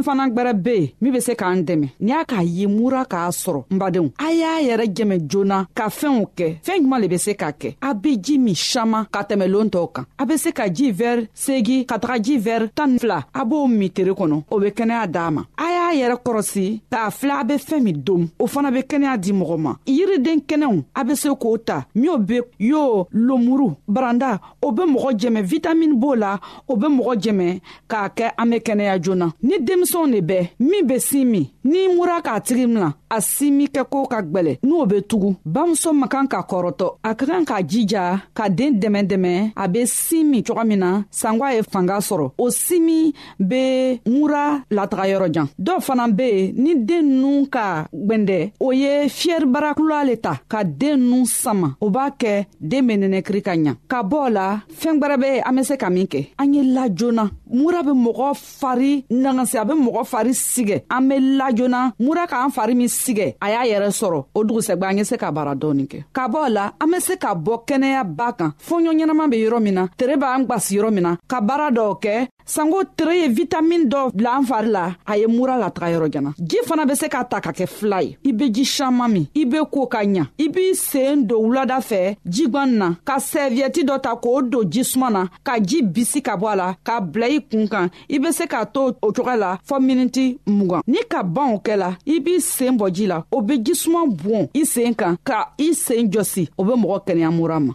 fɛn fana gbɛrɛ be yen min be se k'an dɛmɛ ni y'a k'a ye mura k'a sɔrɔ n badenw a y'a yɛrɛ jɛmɛ joona ka fɛnw kɛ fɛɛn juman le be se k'a kɛ a be ji min saman ka tɛmɛ loon tɔw kan a be se ka ji vɛri segi ka taga ji vɛri tan ni fila a b'o min tere kɔnɔ o be kɛnɛya d'a ma a y'a yɛrɛ kɔrɔsi k'a fila a be fɛɛn min dom o fana be kɛnɛya di mɔgɔ ma yiriden kɛnɛw a be se k'o ta minw be yo lomuru baranda o be mɔgɔ jɛmɛ vitamini b'o la o be mɔgɔ jɛmɛ k'a kɛ an be kɛnɛya joona ni denmisɛnw de bɛɛ min be sin min n'i mura k'a tigi mina a simi kɛko ka gwɛlɛ n'o be tugu bamuso man kan ka kɔrɔtɔ a ka kan k'a jija ka den dɛmɛ dɛmɛ a be sin min cogo min na sangwa ye fanga sɔrɔ o simi be mura lataga yɔrɔ jan dɔw fana be yen ni den nu ka gwɛndɛ o ye fiyɛribarakula le ta ka den nu sama o b'a kɛ den be nɛnɛkiri ka ɲa ka bɔ la fɛɛn gwɛrɛ be an be se ka min kɛ an ye la joona mura be mɔgɔ fari nagasi a be mɔgɔ fari sigɛ an be lajona mura k'an fari min sigɛ a y'a yɛrɛ sɔrɔ o dugusɛgba an ye se ka baara dɔɔni kɛ ka bɔ la an be se ka bɔ kɛnɛya ba kan fɔɲɔ ɲɛnaman be yɔrɔ min na tere b'an gwasi yɔrɔ min na ka baara dɔw kɛ sanko tere ye vitamin dɔ bila an fari la a ye mura lataga yɔrɔ jana ji fana be se ka ta ka kɛ fila ye i be ji saman min i be ko ka ɲa i b'i seen don wulada fɛ jigwan na ka sɛviyɛti dɔ ta k'o don jisuma na ka ji bisi ka bɔ a la k'a bila i kun kan i be se k'a to o cogoya la fɔɔ miniti mugan ni ka ban o kɛ la i b'i seen bɔ ji la o be jisuman bon i seen kan ka i seen jɔsi o be mɔgɔ kɛnɛya mura ma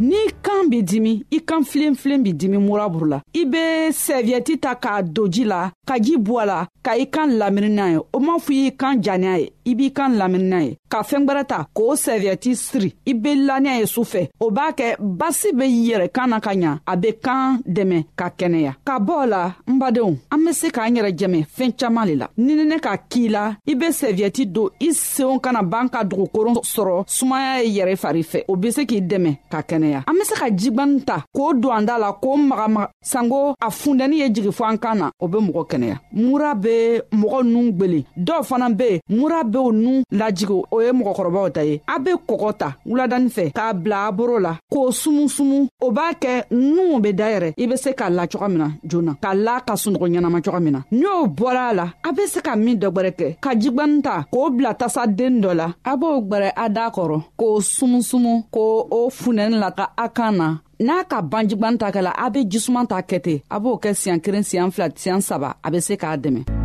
n'i kan b'i dimi i kan filenfilen b'i dimi muraburu la i be sɛviyɛti ta k'a don ji la ka ji bɔ a la ka i kan lamini n'a ye o m'a fɔ y'i kan janya ye i b'i kan lamini n'a ye ka fɛɛn gwɛrɛ ta k'o sɛviyɛti siri i be laniya ye su fɛ o b'a kɛ basi be yɛrɛ kan na ka ɲa a be kan dɛmɛ ka kɛnɛya ka bɔ a la n badenw an be se k'an yɛrɛ jɛmɛ fɛɛn caaman le la ninine ka kii la i be sɛviyɛti don i senw kana ban ka dugukoron sɔrɔ sumaya ye yɛrɛ fari fɛ o be se k'i dɛmɛ ka kɛnɛya an be se ka jigwani ta k'o don an da la k'o magamaga sanko a fundɛni ye jigi fɔ an kan na o be mɔgɔ kɛnɛya mura be mɔgɔ nun gwelen dɔw fana be yen mura bew nun lajigi o ye mɔgɔkɔrɔbaw ta ye a be kɔgɔ ta wuladani fɛ k'a bila a boro la k'o sumusumu o b'a kɛ nunw be dayɛrɛ i be se k'a la cogo min na joona ka la ka sunɔgɔ ɲɛnama cogo min na n'o bɔra a la a be se ka min dɔ gwɛrɛ kɛ ka jigwani ta k'o bila tasaden dɔ la a b'o gwɛrɛ a daa kɔrɔ k'o sumusumu ko o funɛni la ka a kan na n'a ka ban jigwani ta kɛ la a be jisuman ta kɛ ten a b'o kɛ siɲan kelen siɲan fila siɲan saba a be se k'a dɛmɛ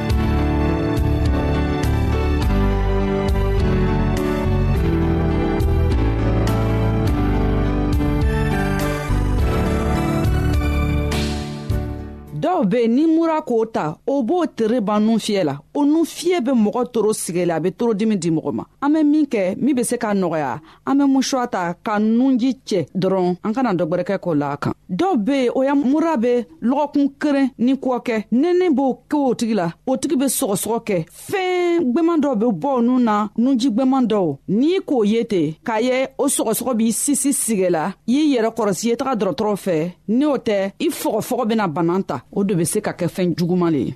dɔw be ni mura k'o ta o b'o tere ban nun fiyɛ la o nun fiyɛ be mɔgɔ toro sigɛla a be torodimi di mɔgɔ ma an be min kɛ min be se k'a nɔgɔya an be musuwa ta ka nunji cɛ dɔrɔn an kana dɔgwɛrɛkɛ k'o la a kan dɔw be yen o ya mura be lɔgɔkun keren ni kɔ kɛ nɛnɛ b'o kɛ o tigi la o tigi be sɔgɔsɔgɔ kɛ fɛɛn gwɛman dɔw be bɔ nu na nunji gwɛman dɔw n'i k'o ye ten k'a ye o sɔgɔsɔgɔ b'i sisi sigɛ la y'i yɛrɛ kɔrɔsi ye taga dɔrɔtɔrɔ fɛ ni o tɛ i fɔgɔfɔgɔ bena banan ta o de be se ka kɛ fɛɛn juguman le ye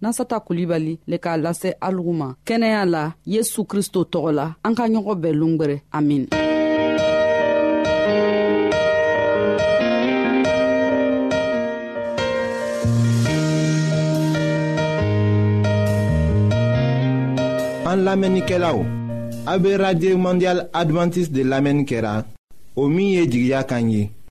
nasata kulibali le k'a lase alugu ma kɛnɛya la yesu kristo tɔgɔ la an ka ɲɔgɔn bɛɛ longwɛrɛ amin an lamɛnnikɛlaw a be radio mondial advantiste de lamɛnni kɛra o min ye jigiya kan ye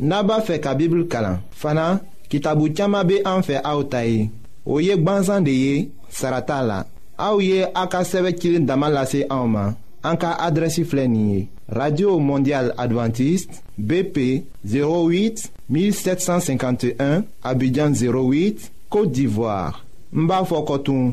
n'a b'a fɛ ka bibulu kalan fana kitabu caman bɛ an fɛ aw ta ye o ye gbansan de ye sara t'a la aw ye aw ka sɛbɛn cilen dama lase anw ma an ka adrɛsi filɛ nin ye radio mondial adventiste bp 08 1751 abidjan 08 côte d'ivoire n b'a fɔ kɔtun.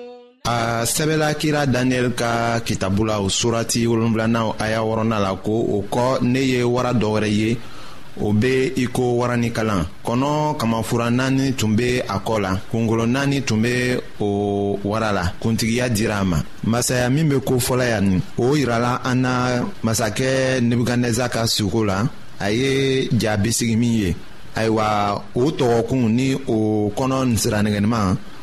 a sɛbɛla kira daniyɛli ka kitabu la o surati wolonfilanaw a y'a wɔrɔna la ko o kɔ ne ye wara dɔ wɛrɛ ye o be i ko waranikalan kɔnɔ kamafura naani tun be a kɔ la kungolo naani tun be o wara la kuntigiya dira a ma masaya min be ko fɔla yan nin o yirala an na masakɛ nebukadnɛza ka suko la a ye ja bisigi min ye ayiwa o tɔgɔkun ni o kɔnɔ siranɛgɛniman